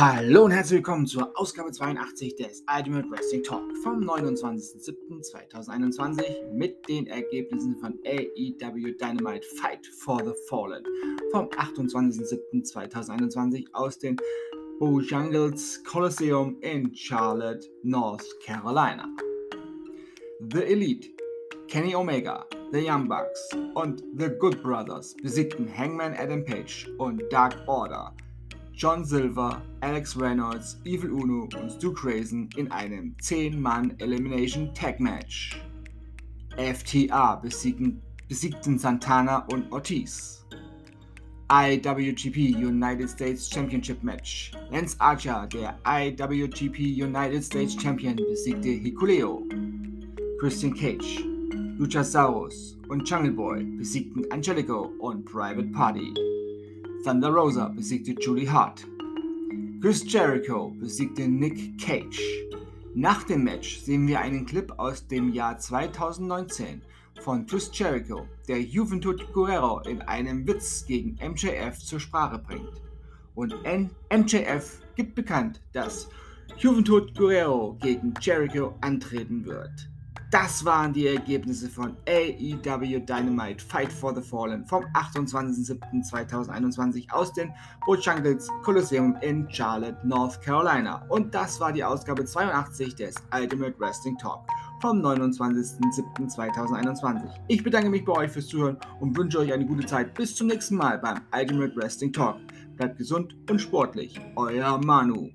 Hallo und herzlich willkommen zur Ausgabe 82 des Ultimate Wrestling Talk vom 29.07.2021 mit den Ergebnissen von AEW Dynamite Fight for the Fallen vom 28.07.2021 aus dem Bojangles Coliseum in Charlotte, North Carolina. The Elite, Kenny Omega, The Young Bucks und The Good Brothers besiegten Hangman Adam Page und Dark Order John Silver, Alex Reynolds, Evil Uno und Stu Crazen in einem 10-Mann Elimination Tag Match. FTA besiegten, besiegten Santana und Ortiz. IWGP United States Championship Match. Lance Archer, der IWGP United States Champion, besiegte Hikuleo. Christian Cage, Luchasaurus und Jungle Boy besiegten Angelico und Private Party. Thunder Rosa besiegte Julie Hart. Chris Jericho besiegte Nick Cage. Nach dem Match sehen wir einen Clip aus dem Jahr 2019 von Chris Jericho, der Juventud Guerrero in einem Witz gegen MJF zur Sprache bringt. Und MJF gibt bekannt, dass Juventud Guerrero gegen Jericho antreten wird. Das waren die Ergebnisse von AEW Dynamite Fight for the Fallen vom 28.07.2021 aus den Bojangles Coliseum in Charlotte, North Carolina. Und das war die Ausgabe 82 des Ultimate Wrestling Talk vom 29.07.2021. Ich bedanke mich bei euch fürs Zuhören und wünsche euch eine gute Zeit. Bis zum nächsten Mal beim Ultimate Wrestling Talk. Bleibt gesund und sportlich. Euer Manu.